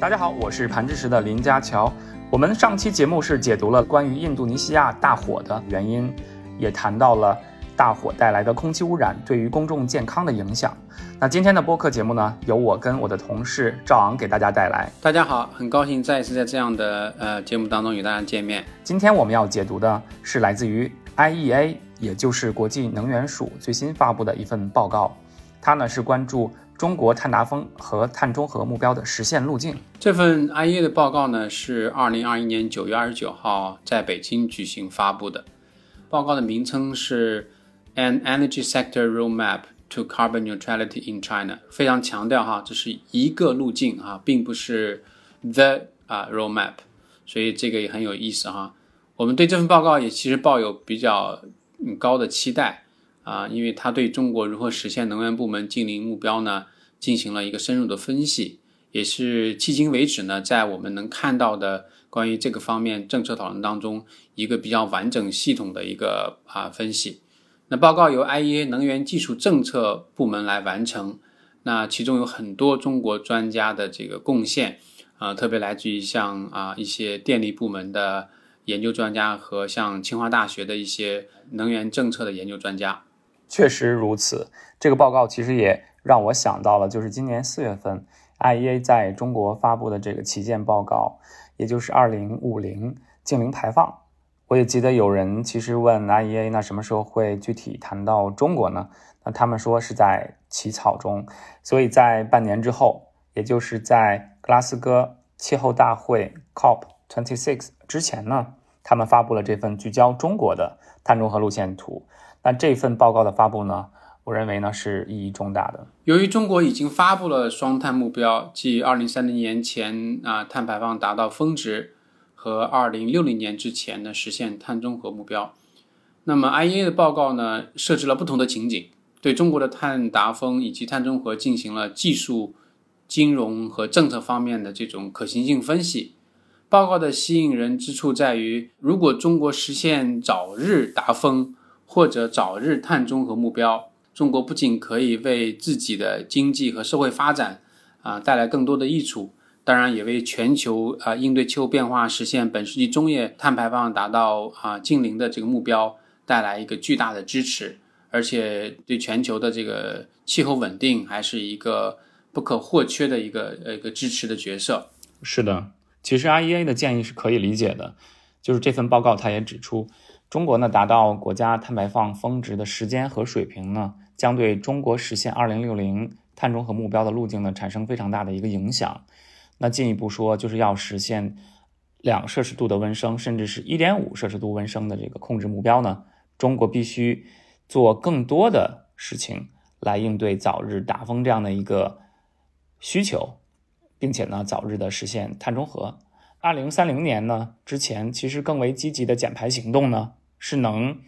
大家好，我是盘知识的林家乔。我们上期节目是解读了关于印度尼西亚大火的原因，也谈到了大火带来的空气污染对于公众健康的影响。那今天的播客节目呢，由我跟我的同事赵昂给大家带来。大家好，很高兴再一次在这样的呃节目当中与大家见面。今天我们要解读的是来自于 IEA，也就是国际能源署最新发布的一份报告，它呢是关注。中国碳达峰和碳中和目标的实现路径。这份 IEA 的报告呢，是二零二一年九月二十九号在北京举行发布的。报告的名称是《An Energy Sector Roadmap to Carbon Neutrality in China》，非常强调哈，这是一个路径啊，并不是 The 啊 Roadmap，所以这个也很有意思哈。我们对这份报告也其实抱有比较高的期待。啊，因为他对中国如何实现能源部门净零目标呢，进行了一个深入的分析，也是迄今为止呢，在我们能看到的关于这个方面政策讨论当中，一个比较完整系统的一个啊分析。那报告由 IEA 能源技术政策部门来完成，那其中有很多中国专家的这个贡献，啊，特别来自于像啊一些电力部门的研究专家和像清华大学的一些能源政策的研究专家。确实如此，这个报告其实也让我想到了，就是今年四月份，IEA 在中国发布的这个旗舰报告，也就是二零五零净零排放。我也记得有人其实问 IEA，那什么时候会具体谈到中国呢？那他们说是在起草中，所以在半年之后，也就是在格拉斯哥气候大会 COP twenty six 之前呢，他们发布了这份聚焦中国的碳中和路线图。那这份报告的发布呢，我认为呢是意义重大的。由于中国已经发布了双碳目标，即二零三零年前啊碳排放达到峰值，和二零六零年之前呢实现碳中和目标。那么 IEA 的报告呢设置了不同的情景，对中国的碳达峰以及碳中和进行了技术、金融和政策方面的这种可行性分析。报告的吸引人之处在于，如果中国实现早日达峰。或者早日碳中和目标，中国不仅可以为自己的经济和社会发展啊带来更多的益处，当然也为全球啊应对气候变化、实现本世纪中叶碳排放达到啊净零的这个目标带来一个巨大的支持，而且对全球的这个气候稳定还是一个不可或缺的一个呃一个支持的角色。是的，其实 IEA 的建议是可以理解的，就是这份报告它也指出。中国呢，达到国家碳排放峰值的时间和水平呢，将对中国实现二零六零碳中和目标的路径呢，产生非常大的一个影响。那进一步说，就是要实现两摄氏度的温升，甚至是一点五摄氏度温升的这个控制目标呢，中国必须做更多的事情来应对早日达峰这样的一个需求，并且呢，早日的实现碳中和。二零三零年呢之前，其实更为积极的减排行动呢。是能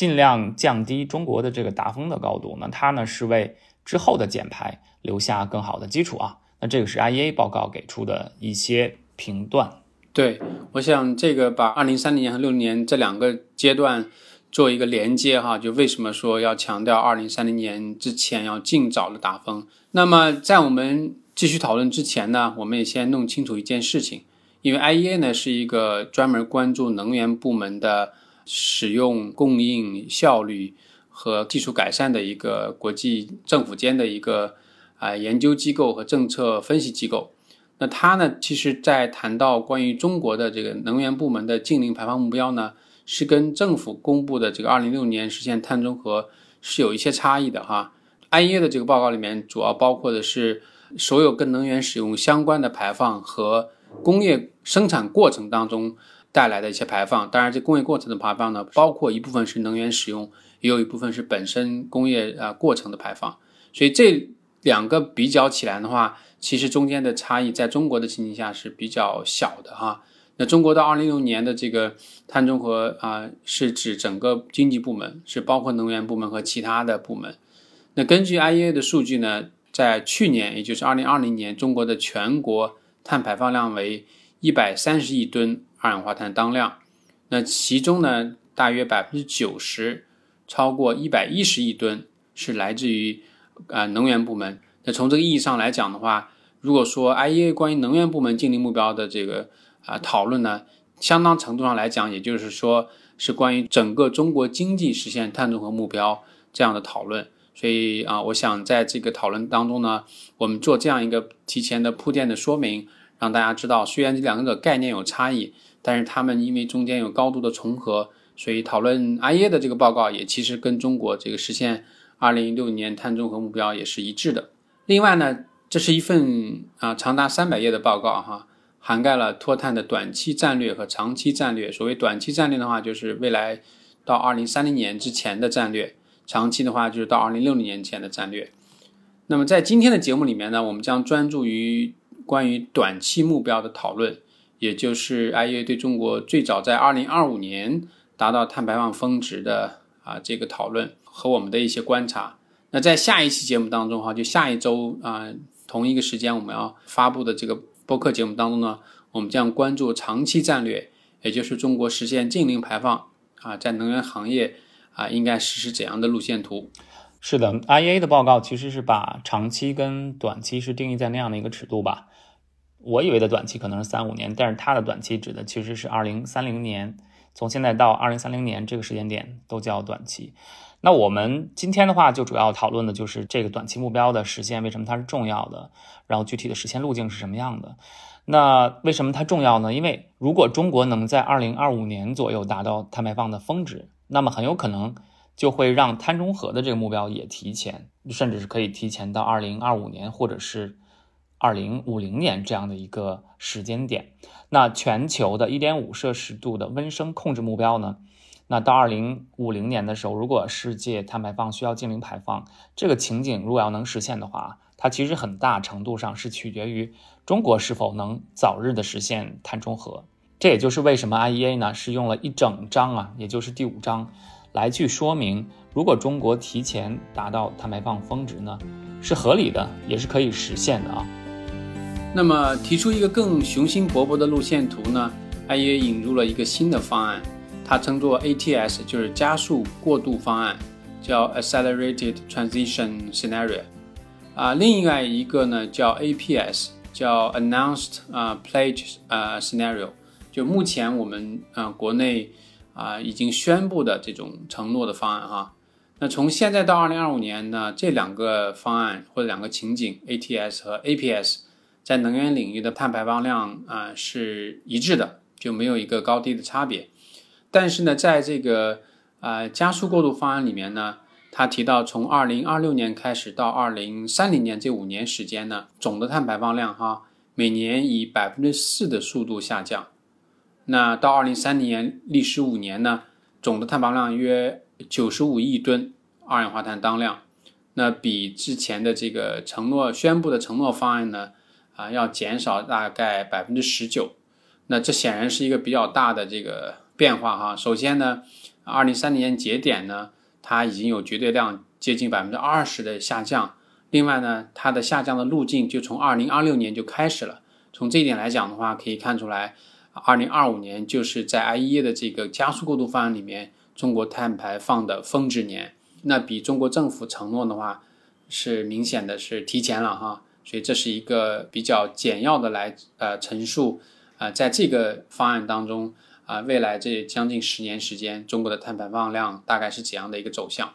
尽量降低中国的这个达峰的高度，那它呢是为之后的减排留下更好的基础啊。那这个是 IEA 报告给出的一些评断。对，我想这个把二零三零年和六零年这两个阶段做一个连接哈，就为什么说要强调二零三零年之前要尽早的达峰？那么在我们继续讨论之前呢，我们也先弄清楚一件事情，因为 IEA 呢是一个专门关注能源部门的。使用供应效率和技术改善的一个国际政府间的一个啊研究机构和政策分析机构。那它呢，其实在谈到关于中国的这个能源部门的净零排放目标呢，是跟政府公布的这个二零六年实现碳中和是有一些差异的哈。，I E 的这个报告里面主要包括的是所有跟能源使用相关的排放和工业生产过程当中。带来的一些排放，当然，这工业过程的排放呢，包括一部分是能源使用，也有一部分是本身工业啊过程的排放。所以这两个比较起来的话，其实中间的差异在中国的情形下是比较小的哈。那中国到二零六年的这个碳中和啊，是指整个经济部门，是包括能源部门和其他的部门。那根据 IEA 的数据呢，在去年，也就是二零二零年，中国的全国碳排放量为一百三十亿吨。二氧化碳当量，那其中呢，大约百分之九十，超过一百一十亿吨是来自于啊能源部门。那从这个意义上来讲的话，如果说 IEA 关于能源部门净零目标的这个啊讨论呢，相当程度上来讲，也就是说是关于整个中国经济实现碳中和目标这样的讨论。所以啊，我想在这个讨论当中呢，我们做这样一个提前的铺垫的说明，让大家知道，虽然这两个概念有差异，但是他们因为中间有高度的重合，所以讨论 IEA 的这个报告也其实跟中国这个实现二零一六年碳中和目标也是一致的。另外呢，这是一份啊长达三百页的报告哈，涵盖了脱碳的短期战略和长期战略。所谓短期战略的话，就是未来到二零三零年之前的战略。长期的话，就是到二零六零年前的战略。那么在今天的节目里面呢，我们将专注于关于短期目标的讨论，也就是 IEA 对中国最早在二零二五年达到碳排放峰值的啊这个讨论和我们的一些观察。那在下一期节目当中哈，就下一周啊同一个时间我们要发布的这个播客节目当中呢，我们将关注长期战略，也就是中国实现净零排放啊在能源行业。啊，应该实施怎样的路线图？是的，IEA 的报告其实是把长期跟短期是定义在那样的一个尺度吧。我以为的短期可能是三五年，但是它的短期指的其实是二零三零年，从现在到二零三零年这个时间点都叫短期。那我们今天的话就主要讨论的就是这个短期目标的实现，为什么它是重要的？然后具体的实现路径是什么样的？那为什么它重要呢？因为如果中国能在二零二五年左右达到碳排放的峰值。那么很有可能就会让碳中和的这个目标也提前，甚至是可以提前到二零二五年或者是二零五零年这样的一个时间点。那全球的一点五摄氏度的温升控制目标呢？那到二零五零年的时候，如果世界碳排放需要净零排放，这个情景如果要能实现的话，它其实很大程度上是取决于中国是否能早日的实现碳中和。这也就是为什么 IEA 呢是用了一整章啊，也就是第五章，来去说明，如果中国提前达到碳排放峰值呢，是合理的，也是可以实现的啊。那么提出一个更雄心勃勃的路线图呢它也引入了一个新的方案，它称作 ATS，就是加速过渡方案，叫 Accelerated Transition Scenario。啊，另外一个呢叫 APS，叫 Announced 啊 Pledge 啊 Scenario。就目前我们啊国内啊已经宣布的这种承诺的方案哈，那从现在到二零二五年呢，这两个方案或者两个情景 ATS 和 APS 在能源领域的碳排放量啊是一致的，就没有一个高低的差别。但是呢，在这个啊加速过渡方案里面呢，他提到从二零二六年开始到二零三零年这五年时间呢，总的碳排放量哈每年以百分之四的速度下降。那到二零三零年历时五年呢，总的碳排放量约九十五亿吨二氧化碳当量，那比之前的这个承诺宣布的承诺方案呢，啊要减少大概百分之十九。那这显然是一个比较大的这个变化哈。首先呢，二零三零年节点呢，它已经有绝对量接近百分之二十的下降。另外呢，它的下降的路径就从二零二六年就开始了。从这一点来讲的话，可以看出来。二零二五年就是在 IEA 的这个加速过渡方案里面，中国碳排放的峰值年，那比中国政府承诺的话是明显的是提前了哈，所以这是一个比较简要的来呃陈述啊，在这个方案当中啊，未来这将近十年时间，中国的碳排放量大概是怎样的一个走向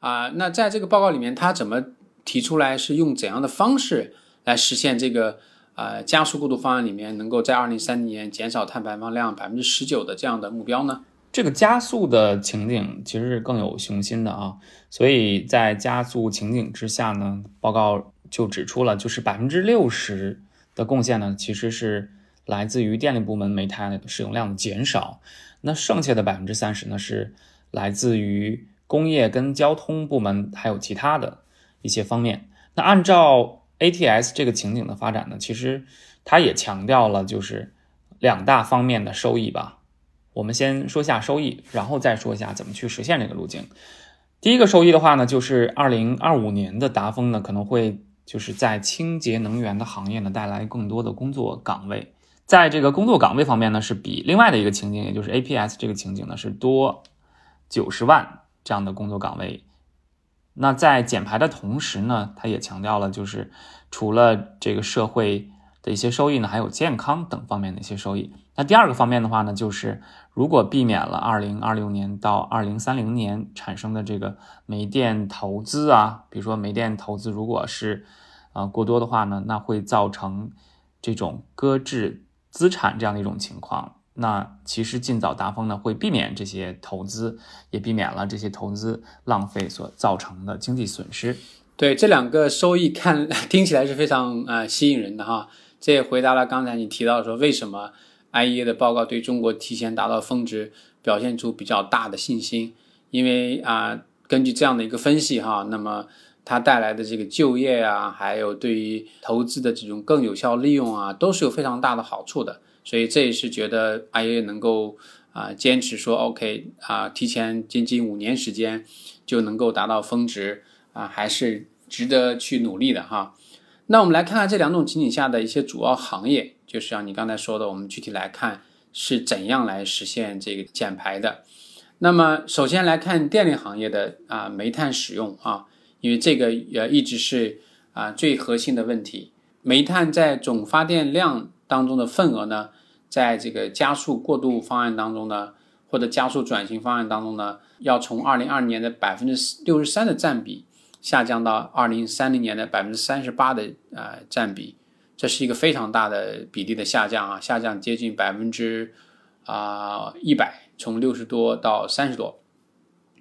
啊？那在这个报告里面，它怎么提出来是用怎样的方式来实现这个？呃，加速过渡方案里面能够在二零三零年减少碳排放量百分之十九的这样的目标呢？这个加速的情景其实是更有雄心的啊，所以在加速情景之下呢，报告就指出了，就是百分之六十的贡献呢，其实是来自于电力部门煤炭使用量的减少，那剩下的百分之三十呢，是来自于工业跟交通部门还有其他的一些方面。那按照 ATS 这个情景的发展呢，其实它也强调了就是两大方面的收益吧。我们先说下收益，然后再说一下怎么去实现这个路径。第一个收益的话呢，就是二零二五年的达峰呢，可能会就是在清洁能源的行业呢带来更多的工作岗位。在这个工作岗位方面呢，是比另外的一个情景，也就是 APS 这个情景呢是多九十万这样的工作岗位。那在减排的同时呢，他也强调了，就是除了这个社会的一些收益呢，还有健康等方面的一些收益。那第二个方面的话呢，就是如果避免了二零二六年到二零三零年产生的这个煤电投资啊，比如说煤电投资如果是呃过多的话呢，那会造成这种搁置资产这样的一种情况。那其实尽早达峰呢，会避免这些投资，也避免了这些投资浪费所造成的经济损失。对这两个收益看 听起来是非常啊吸引人的哈。这也回答了刚才你提到说为什么 IEA 的报告对中国提前达到峰值表现出比较大的信心，因为啊根据这样的一个分析哈，那么它带来的这个就业啊，还有对于投资的这种更有效利用啊，都是有非常大的好处的。所以这也是觉得 IA 能够啊坚持说 OK 啊提前接近五年时间就能够达到峰值啊还是值得去努力的哈。那我们来看看这两种情景下的一些主要行业，就是像你刚才说的，我们具体来看是怎样来实现这个减排的。那么首先来看电力行业的啊煤炭使用啊，因为这个呃一直是啊最核心的问题。煤炭在总发电量当中的份额呢？在这个加速过渡方案当中呢，或者加速转型方案当中呢，要从二零二零年的百分之六十三的占比下降到二零三零年的百分之三十八的呃占比，这是一个非常大的比例的下降啊，下降接近百分之啊一百，从六十多到三十多。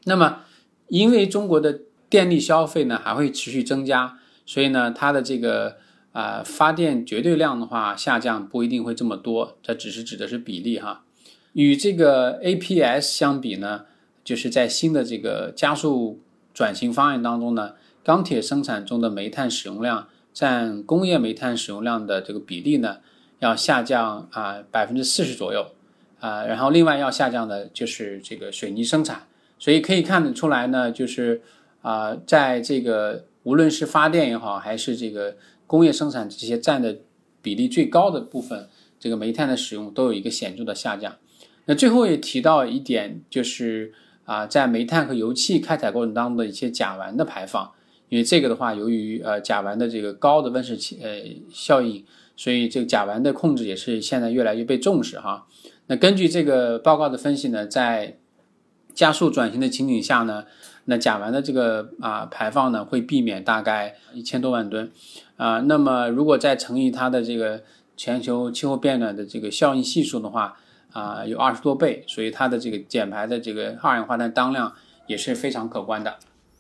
那么，因为中国的电力消费呢还会持续增加，所以呢，它的这个。啊，发电绝对量的话下降不一定会这么多，这只是指的是比例哈。与这个 APS 相比呢，就是在新的这个加速转型方案当中呢，钢铁生产中的煤炭使用量占工业煤炭使用量的这个比例呢，要下降啊百分之四十左右啊。然后另外要下降的就是这个水泥生产，所以可以看得出来呢，就是啊，在这个无论是发电也好，还是这个。工业生产这些占的比例最高的部分，这个煤炭的使用都有一个显著的下降。那最后也提到一点，就是啊，在煤炭和油气开采过程当中的一些甲烷的排放，因为这个的话，由于呃甲烷的这个高的温室气呃效应，所以这个甲烷的控制也是现在越来越被重视哈。那根据这个报告的分析呢，在加速转型的情景下呢。那甲烷的这个啊排放呢，会避免大概一千多万吨，啊，那么如果再乘以它的这个全球气候变暖的这个效应系数的话，啊，有二十多倍，所以它的这个减排的这个二氧化碳当量也是非常可观的。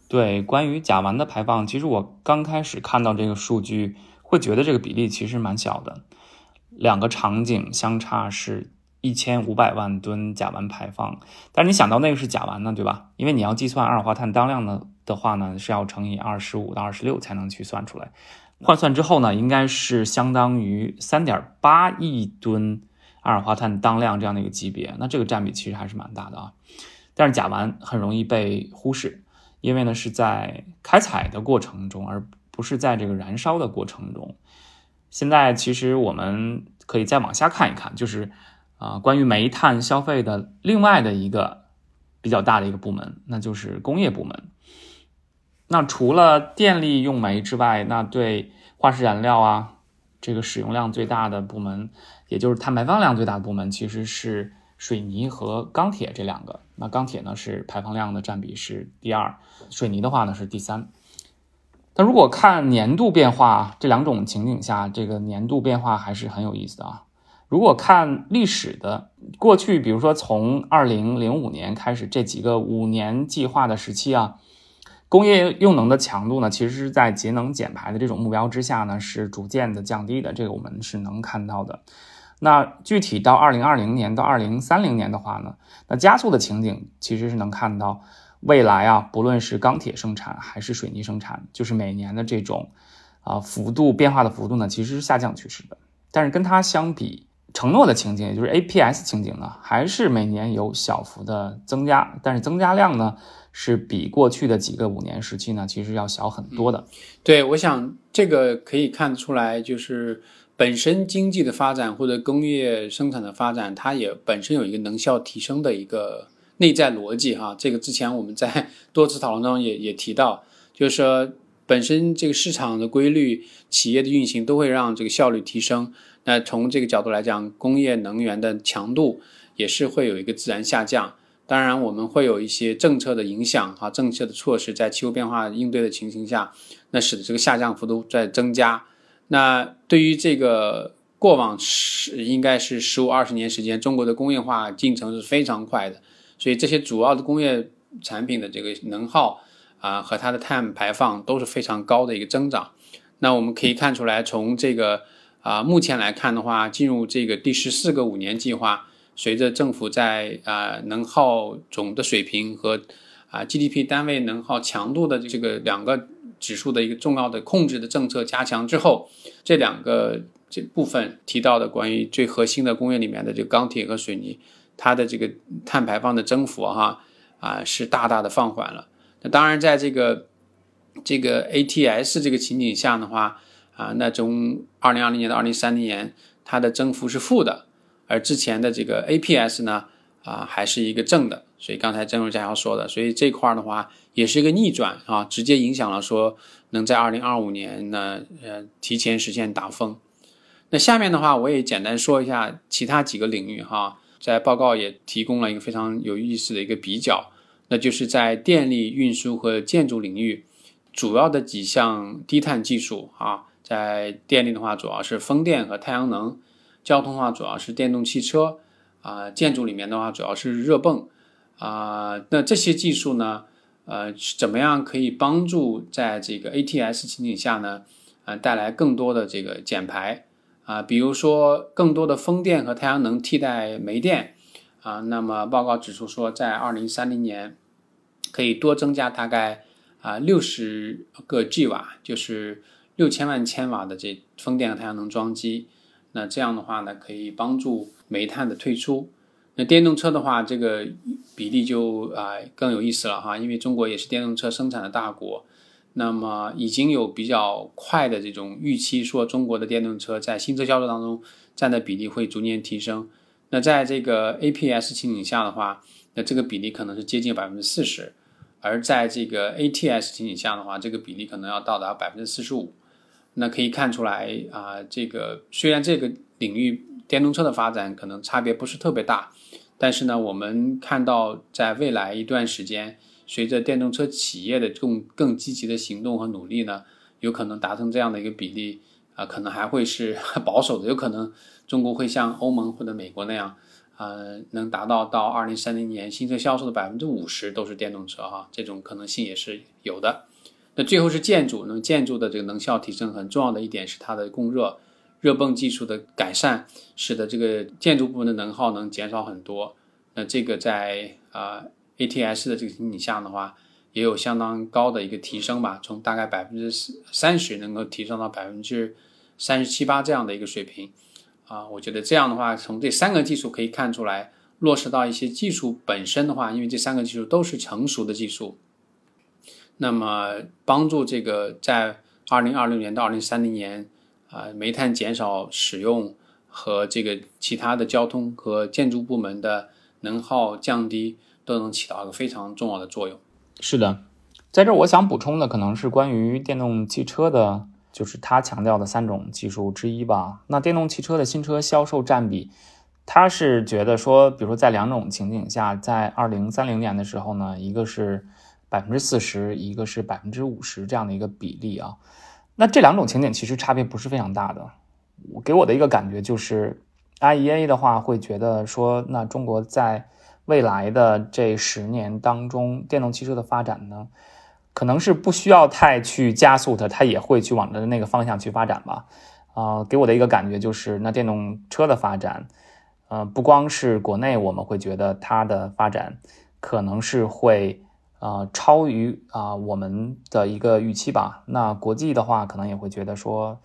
对，关于甲烷的排放，其实我刚开始看到这个数据，会觉得这个比例其实蛮小的，两个场景相差是。一千五百万吨甲烷排放，但是你想到那个是甲烷呢，对吧？因为你要计算二氧化碳当量呢的话呢，是要乘以二十五到二十六才能去算出来。换算之后呢，应该是相当于三点八亿吨二氧化碳当量这样的一个级别。那这个占比其实还是蛮大的啊。但是甲烷很容易被忽视，因为呢是在开采的过程中，而不是在这个燃烧的过程中。现在其实我们可以再往下看一看，就是。啊，关于煤炭消费的另外的一个比较大的一个部门，那就是工业部门。那除了电力用煤之外，那对化石燃料啊这个使用量最大的部门，也就是碳排放量最大的部门，其实是水泥和钢铁这两个。那钢铁呢是排放量的占比是第二，水泥的话呢是第三。但如果看年度变化，这两种情景下，这个年度变化还是很有意思的啊。如果看历史的过去，比如说从二零零五年开始这几个五年计划的时期啊，工业用能的强度呢，其实是在节能减排的这种目标之下呢，是逐渐的降低的。这个我们是能看到的。那具体到二零二零年到二零三零年的话呢，那加速的情景其实是能看到未来啊，不论是钢铁生产还是水泥生产，就是每年的这种啊幅度变化的幅度呢，其实是下降趋势的。但是跟它相比，承诺的情景，也就是 APS 情景呢，还是每年有小幅的增加，但是增加量呢，是比过去的几个五年时期呢，其实要小很多的。对，我想这个可以看得出来，就是本身经济的发展或者工业生产的发展，它也本身有一个能效提升的一个内在逻辑哈。这个之前我们在 多次讨论中也也提到，就是说本身这个市场的规律、企业的运行都会让这个效率提升。那从这个角度来讲，工业能源的强度也是会有一个自然下降。当然，我们会有一些政策的影响啊，政策的措施在气候变化应对的情形下，那使得这个下降幅度在增加。那对于这个过往十应该是十五二十年时间，中国的工业化进程是非常快的，所以这些主要的工业产品的这个能耗啊和它的碳排放都是非常高的一个增长。那我们可以看出来，从这个啊目前来看的话，进入这个第十四个五年计划，随着政府在啊能耗总的水平和啊 GDP 单位能耗强度的这个两个。指数的一个重要的控制的政策加强之后，这两个这部分提到的关于最核心的工业里面的这个钢铁和水泥，它的这个碳排放的增幅哈啊是大大的放缓了。那当然，在这个这个 ATS 这个情景下的话啊，那从二零二零年到二零三零年，它的增幅是负的，而之前的这个 APS 呢啊还是一个正的。所以刚才郑如佳要说的，所以这块的话也是一个逆转啊，直接影响了说能在二零二五年呢，呃，提前实现达峰。那下面的话我也简单说一下其他几个领域哈，在报告也提供了一个非常有意思的一个比较，那就是在电力运输和建筑领域，主要的几项低碳技术啊，在电力的话主要是风电和太阳能，交通的话主要是电动汽车啊，建筑里面的话主要是热泵。啊，那这些技术呢？呃，怎么样可以帮助在这个 ATS 情景下呢？呃，带来更多的这个减排啊，比如说更多的风电和太阳能替代煤电啊。那么报告指出说，在二零三零年可以多增加大概啊六十个 G 瓦，就是六千万千瓦的这风电和太阳能装机。那这样的话呢，可以帮助煤炭的退出。那电动车的话，这个比例就啊更有意思了哈，因为中国也是电动车生产的大国，那么已经有比较快的这种预期，说中国的电动车在新车销售当中占的比例会逐年提升。那在这个 APS 情景下的话，那这个比例可能是接近百分之四十，而在这个 ATS 情景下的话，这个比例可能要到达百分之四十五。那可以看出来啊，这个虽然这个领域电动车的发展可能差别不是特别大。但是呢，我们看到在未来一段时间，随着电动车企业的更更积极的行动和努力呢，有可能达成这样的一个比例啊，可能还会是 保守的，有可能中国会像欧盟或者美国那样，呃，能达到到二零三零年新车销售的百分之五十都是电动车哈，这种可能性也是有的。那最后是建筑，那么建筑的这个能效提升很重要的一点是它的供热。热泵技术的改善，使得这个建筑部分的能耗能减少很多。那这个在啊 ATS 的这个情景下的话，也有相当高的一个提升吧，从大概百分之三十能够提升到百分之三十七八这样的一个水平。啊，我觉得这样的话，从这三个技术可以看出来，落实到一些技术本身的话，因为这三个技术都是成熟的技术，那么帮助这个在二零二六年到二零三零年。啊，煤炭减少使用和这个其他的交通和建筑部门的能耗降低，都能起到一个非常重要的作用。是的，在这我想补充的可能是关于电动汽车的，就是他强调的三种技术之一吧。那电动汽车的新车销售占比，他是觉得说，比如说在两种情景下，在二零三零年的时候呢，一个是百分之四十，一个是百分之五十这样的一个比例啊。那这两种情景其实差别不是非常大的，我给我的一个感觉就是，IEA 的话会觉得说，那中国在未来的这十年当中，电动汽车的发展呢，可能是不需要太去加速的，它也会去往着那个方向去发展吧。啊，给我的一个感觉就是，那电动车的发展，呃，不光是国内，我们会觉得它的发展可能是会。啊，超于啊我们的一个预期吧。那国际的话，可能也会觉得说，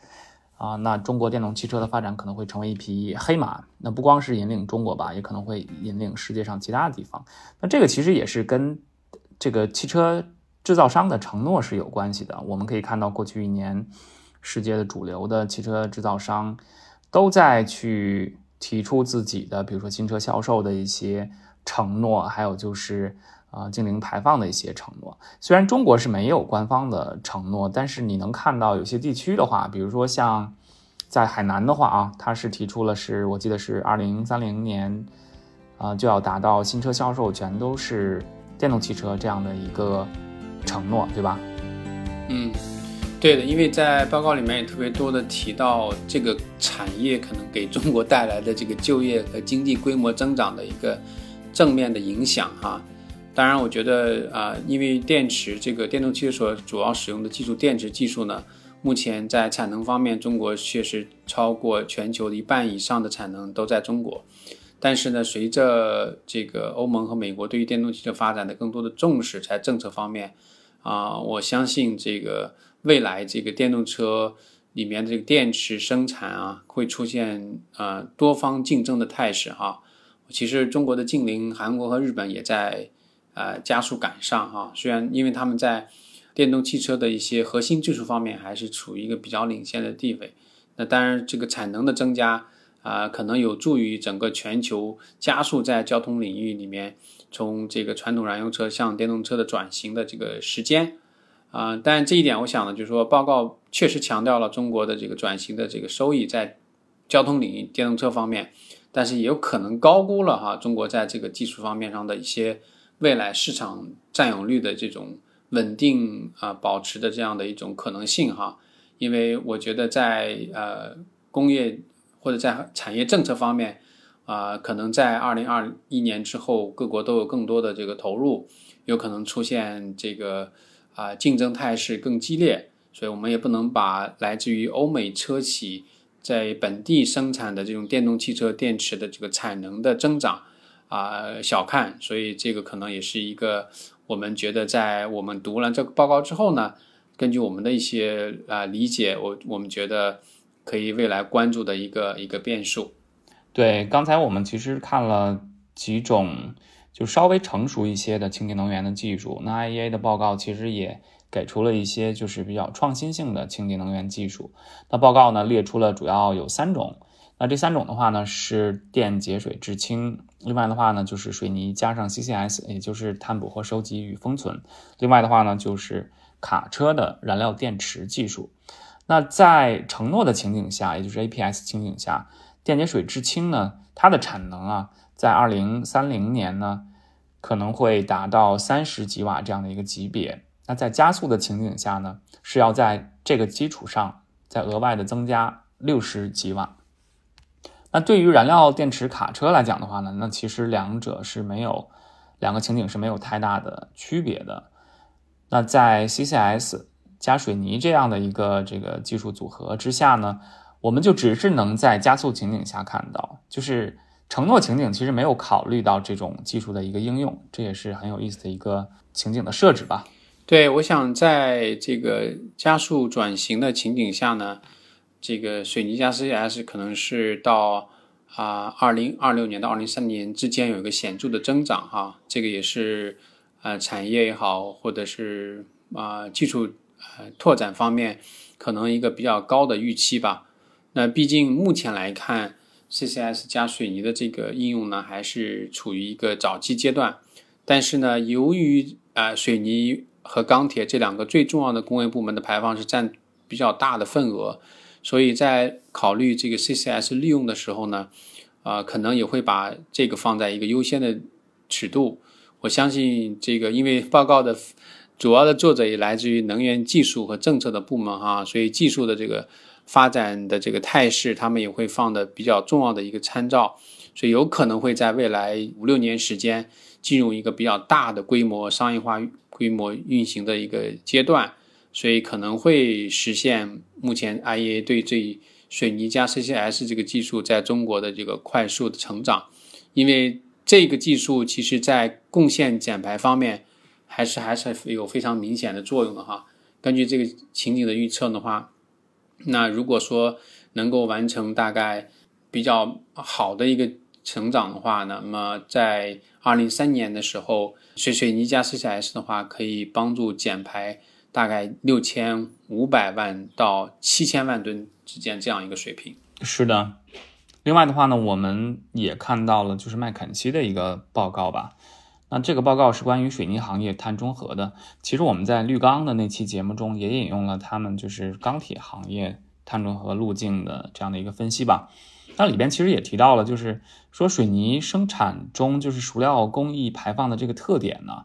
啊，那中国电动汽车的发展可能会成为一匹黑马。那不光是引领中国吧，也可能会引领世界上其他的地方。那这个其实也是跟这个汽车制造商的承诺是有关系的。我们可以看到，过去一年，世界的主流的汽车制造商都在去提出自己的，比如说新车销售的一些承诺，还有就是。啊净零排放的一些承诺。虽然中国是没有官方的承诺，但是你能看到有些地区的话，比如说像在海南的话啊，它是提出了是我记得是二零三零年啊就要达到新车销售全都是电动汽车这样的一个承诺，对吧？嗯。对的，因为在报告里面也特别多的提到这个产业可能给中国带来的这个就业和经济规模增长的一个正面的影响哈。当然，我觉得啊，因为电池这个电动汽车所主要使用的技术电池技术呢，目前在产能方面，中国确实超过全球的一半以上的产能都在中国。但是呢，随着这个欧盟和美国对于电动汽车发展的更多的重视，在政策方面啊，我相信这个。未来这个电动车里面的这个电池生产啊，会出现呃多方竞争的态势哈。其实中国的近邻韩国和日本也在呃加速赶上哈。虽然因为他们在电动汽车的一些核心技术方面还是处于一个比较领先的地位，那当然这个产能的增加啊，可能有助于整个全球加速在交通领域里面从这个传统燃油车向电动车的转型的这个时间。啊，但这一点，我想呢，就是说，报告确实强调了中国的这个转型的这个收益在交通领域电动车方面，但是也有可能高估了哈中国在这个技术方面上的一些未来市场占有率的这种稳定啊保持的这样的一种可能性哈，因为我觉得在呃工业或者在产业政策方面啊，可能在二零二一年之后，各国都有更多的这个投入，有可能出现这个。啊，竞争态势更激烈，所以我们也不能把来自于欧美车企在本地生产的这种电动汽车电池的这个产能的增长啊小看。所以这个可能也是一个我们觉得在我们读了这个报告之后呢，根据我们的一些啊理解，我我们觉得可以未来关注的一个一个变数。对，刚才我们其实看了几种。就稍微成熟一些的清洁能源的技术，那 IEA 的报告其实也给出了一些就是比较创新性的清洁能源技术。那报告呢列出了主要有三种，那这三种的话呢是电解水制氢，另外的话呢就是水泥加上 CCS，也就是碳捕获、收集与封存。另外的话呢就是卡车的燃料电池技术。那在承诺的情景下，也就是 APS 情景下，电解水制氢呢它的产能啊。在二零三零年呢，可能会达到三十几瓦这样的一个级别。那在加速的情景下呢，是要在这个基础上再额外的增加六十几瓦。那对于燃料电池卡车来讲的话呢，那其实两者是没有两个情景是没有太大的区别的。那在 CCS 加水泥这样的一个这个技术组合之下呢，我们就只是能在加速情景下看到，就是。承诺情景其实没有考虑到这种技术的一个应用，这也是很有意思的一个情景的设置吧。对，我想在这个加速转型的情景下呢，这个水泥加 CCS 可能是到啊二零二六年到二零三年之间有一个显著的增长哈，这个也是呃产业也好，或者是啊技术呃拓展方面可能一个比较高的预期吧。那毕竟目前来看。CCS 加水泥的这个应用呢，还是处于一个早期阶段。但是呢，由于啊水泥和钢铁这两个最重要的工业部门的排放是占比较大的份额，所以在考虑这个 CCS 利用的时候呢，啊可能也会把这个放在一个优先的尺度。我相信这个，因为报告的主要的作者也来自于能源技术和政策的部门哈，所以技术的这个。发展的这个态势，他们也会放的比较重要的一个参照，所以有可能会在未来五六年时间进入一个比较大的规模商业化规模运行的一个阶段，所以可能会实现目前 IEA 对这水泥加 CCS 这个技术在中国的这个快速的成长，因为这个技术其实在贡献减排方面还是还是有非常明显的作用的哈。根据这个情景的预测的话。那如果说能够完成大概比较好的一个成长的话，那么在二零三年的时候，水水泥加 CCS 的话，可以帮助减排大概六千五百万到七千万吨之间这样一个水平。是的，另外的话呢，我们也看到了就是麦肯锡的一个报告吧。那这个报告是关于水泥行业碳中和的。其实我们在绿钢的那期节目中也引用了他们就是钢铁行业碳中和路径的这样的一个分析吧。那里边其实也提到了，就是说水泥生产中就是熟料工艺排放的这个特点呢，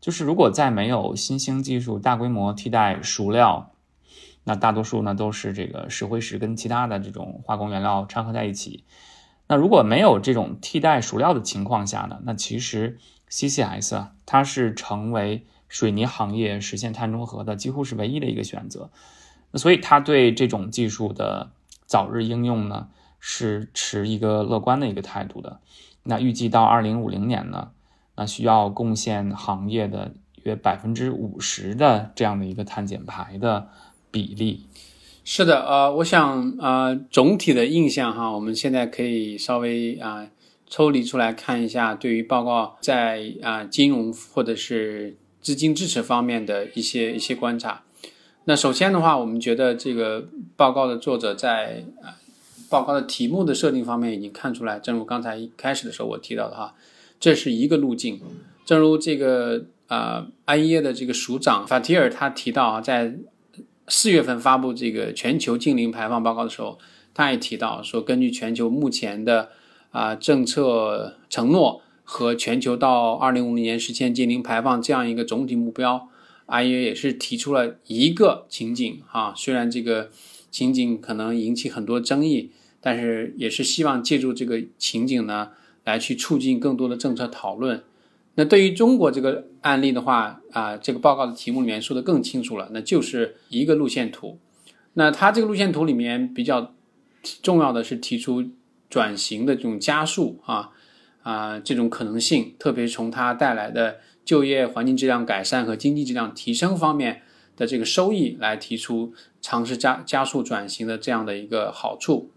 就是如果在没有新兴技术大规模替代熟料，那大多数呢都是这个石灰石跟其他的这种化工原料掺合在一起。那如果没有这种替代熟料的情况下呢，那其实 CCS，它是成为水泥行业实现碳中和的几乎是唯一的一个选择。那所以它对这种技术的早日应用呢，是持一个乐观的一个态度的。那预计到二零五零年呢，那需要贡献行业的约百分之五十的这样的一个碳减排的比例。是的，呃，我想，呃，总体的印象哈，我们现在可以稍微啊。抽离出来看一下，对于报告在啊金融或者是资金支持方面的一些一些观察。那首先的话，我们觉得这个报告的作者在啊报告的题目的设定方面已经看出来，正如刚才一开始的时候我提到的哈，这是一个路径。正如这个啊 IEA 的这个署长法提尔他提到啊，在四月份发布这个全球净零排放报告的时候，他也提到说，根据全球目前的啊，政策承诺和全球到二零五零年实现净零排放这样一个总体目标，IEA 也是提出了一个情景哈。虽然这个情景可能引起很多争议，但是也是希望借助这个情景呢，来去促进更多的政策讨论。那对于中国这个案例的话啊，这个报告的题目里面说的更清楚了，那就是一个路线图。那它这个路线图里面比较重要的是提出。转型的这种加速啊啊，这种可能性，特别从它带来的就业环境质量改善和经济质量提升方面的这个收益来提出尝试加加速转型的这样的一个好处。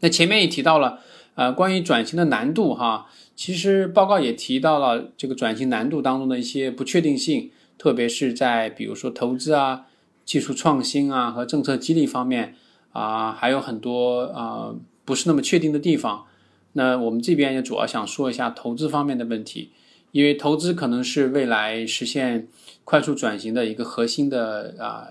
那前面也提到了，呃，关于转型的难度哈，其实报告也提到了这个转型难度当中的一些不确定性，特别是在比如说投资啊、技术创新啊和政策激励方面啊，还有很多啊。不是那么确定的地方，那我们这边也主要想说一下投资方面的问题，因为投资可能是未来实现快速转型的一个核心的啊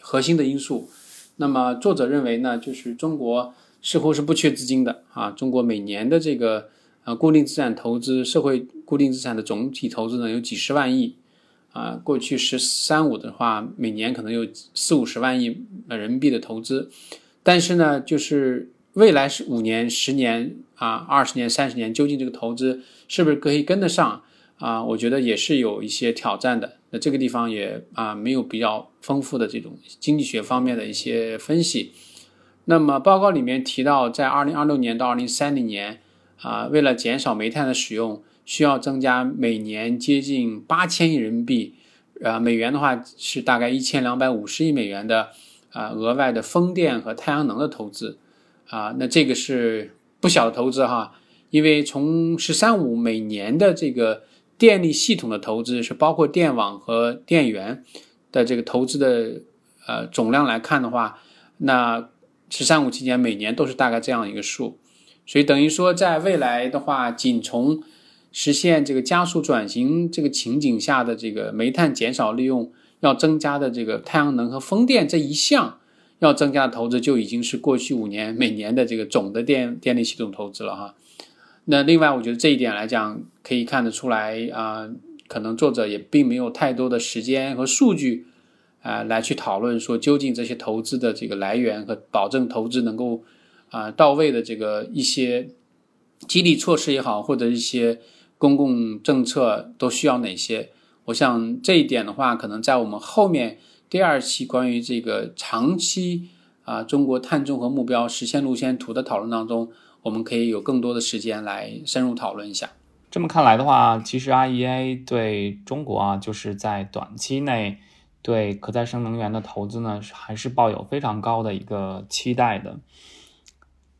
核心的因素。那么作者认为呢，就是中国似乎是不缺资金的啊，中国每年的这个呃固定资产投资、社会固定资产的总体投资呢有几十万亿啊，过去“十三五”的话，每年可能有四五十万亿人民币的投资，但是呢，就是。未来是五年、十年啊、二十年、三十年，究竟这个投资是不是可以跟得上啊？我觉得也是有一些挑战的。那这个地方也啊没有比较丰富的这种经济学方面的一些分析。那么报告里面提到，在二零二六年到二零三零年啊，为了减少煤炭的使用，需要增加每年接近八千亿人民币，啊美元的话是大概一千两百五十亿美元的啊额外的风电和太阳能的投资。啊，那这个是不小的投资哈，因为从“十三五”每年的这个电力系统的投资是包括电网和电源的这个投资的呃总量来看的话，那“十三五”期间每年都是大概这样一个数，所以等于说在未来的话，仅从实现这个加速转型这个情景下的这个煤炭减少利用要增加的这个太阳能和风电这一项。要增加的投资就已经是过去五年每年的这个总的电电力系统投资了哈。那另外，我觉得这一点来讲，可以看得出来啊，可能作者也并没有太多的时间和数据啊来去讨论说究竟这些投资的这个来源和保证投资能够啊到位的这个一些激励措施也好，或者一些公共政策都需要哪些。我想这一点的话，可能在我们后面。第二期关于这个长期啊中国碳中和目标实现路线图的讨论当中，我们可以有更多的时间来深入讨论一下。这么看来的话，其实 IEA 对中国啊，就是在短期内对可再生能源的投资呢，还是抱有非常高的一个期待的。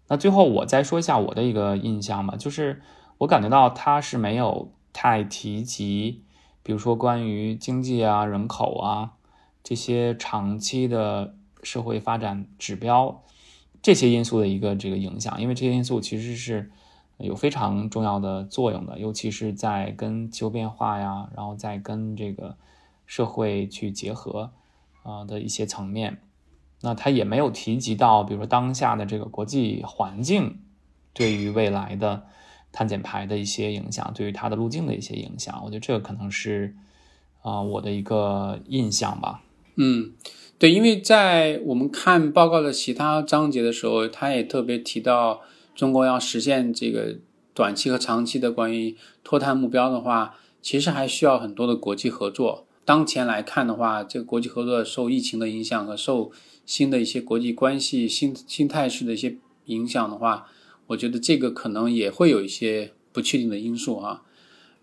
那最后我再说一下我的一个印象吧，就是我感觉到他是没有太提及，比如说关于经济啊、人口啊。这些长期的社会发展指标，这些因素的一个这个影响，因为这些因素其实是有非常重要的作用的，尤其是在跟气候变化呀，然后再跟这个社会去结合啊的一些层面。那他也没有提及到，比如说当下的这个国际环境对于未来的碳减排的一些影响，对于它的路径的一些影响。我觉得这个可能是啊我的一个印象吧。嗯，对，因为在我们看报告的其他章节的时候，他也特别提到。中国要实现这个短期和长期的关于脱碳目标的话，其实还需要很多的国际合作。当前来看的话，这个国际合作受疫情的影响和受新的一些国际关系新新态势的一些影响的话，我觉得这个可能也会有一些不确定的因素啊。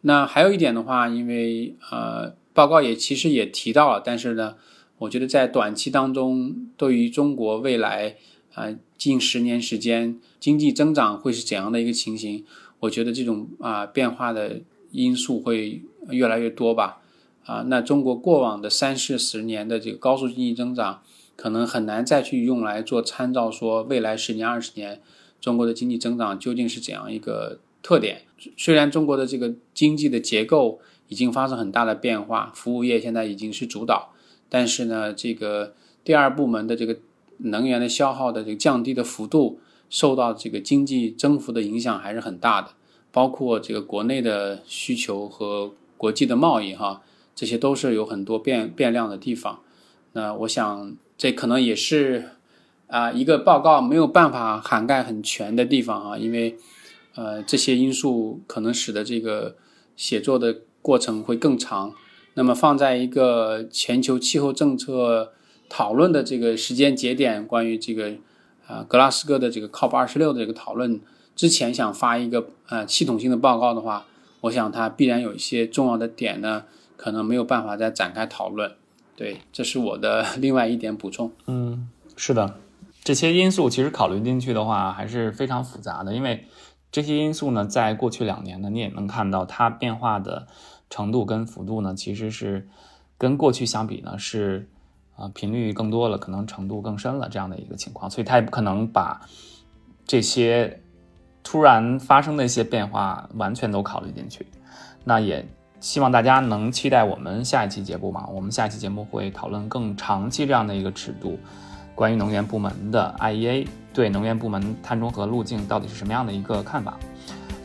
那还有一点的话，因为呃，报告也其实也提到了，但是呢，我觉得在短期当中，对于中国未来。啊，近十年时间经济增长会是怎样的一个情形？我觉得这种啊变化的因素会越来越多吧。啊，那中国过往的三四十年的这个高速经济增长，可能很难再去用来做参照，说未来十年、二十年中国的经济增长究竟是怎样一个特点？虽然中国的这个经济的结构已经发生很大的变化，服务业现在已经是主导，但是呢，这个第二部门的这个。能源的消耗的这个降低的幅度，受到这个经济增幅的影响还是很大的，包括这个国内的需求和国际的贸易哈，这些都是有很多变变量的地方。那我想这可能也是啊一个报告没有办法涵盖很全的地方啊，因为呃这些因素可能使得这个写作的过程会更长。那么放在一个全球气候政策。讨论的这个时间节点，关于这个啊格拉斯哥的这个 COP 二十六的这个讨论之前，想发一个呃系统性的报告的话，我想它必然有一些重要的点呢，可能没有办法再展开讨论。对，这是我的另外一点补充。嗯，是的，这些因素其实考虑进去的话还是非常复杂的，因为这些因素呢，在过去两年呢，你也能看到它变化的程度跟幅度呢，其实是跟过去相比呢是。啊，频率更多了，可能程度更深了，这样的一个情况，所以他也不可能把这些突然发生的一些变化完全都考虑进去。那也希望大家能期待我们下一期节目嘛？我们下一期节目会讨论更长期这样的一个尺度，关于能源部门的 IEA 对能源部门碳中和路径到底是什么样的一个看法。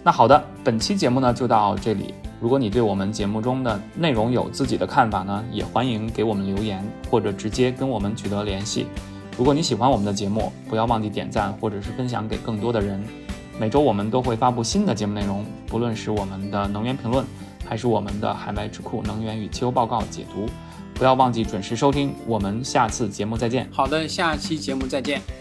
那好的，本期节目呢就到这里。如果你对我们节目中的内容有自己的看法呢，也欢迎给我们留言或者直接跟我们取得联系。如果你喜欢我们的节目，不要忘记点赞或者是分享给更多的人。每周我们都会发布新的节目内容，不论是我们的能源评论，还是我们的海外智库能源与气候报告解读，不要忘记准时收听。我们下次节目再见。好的，下期节目再见。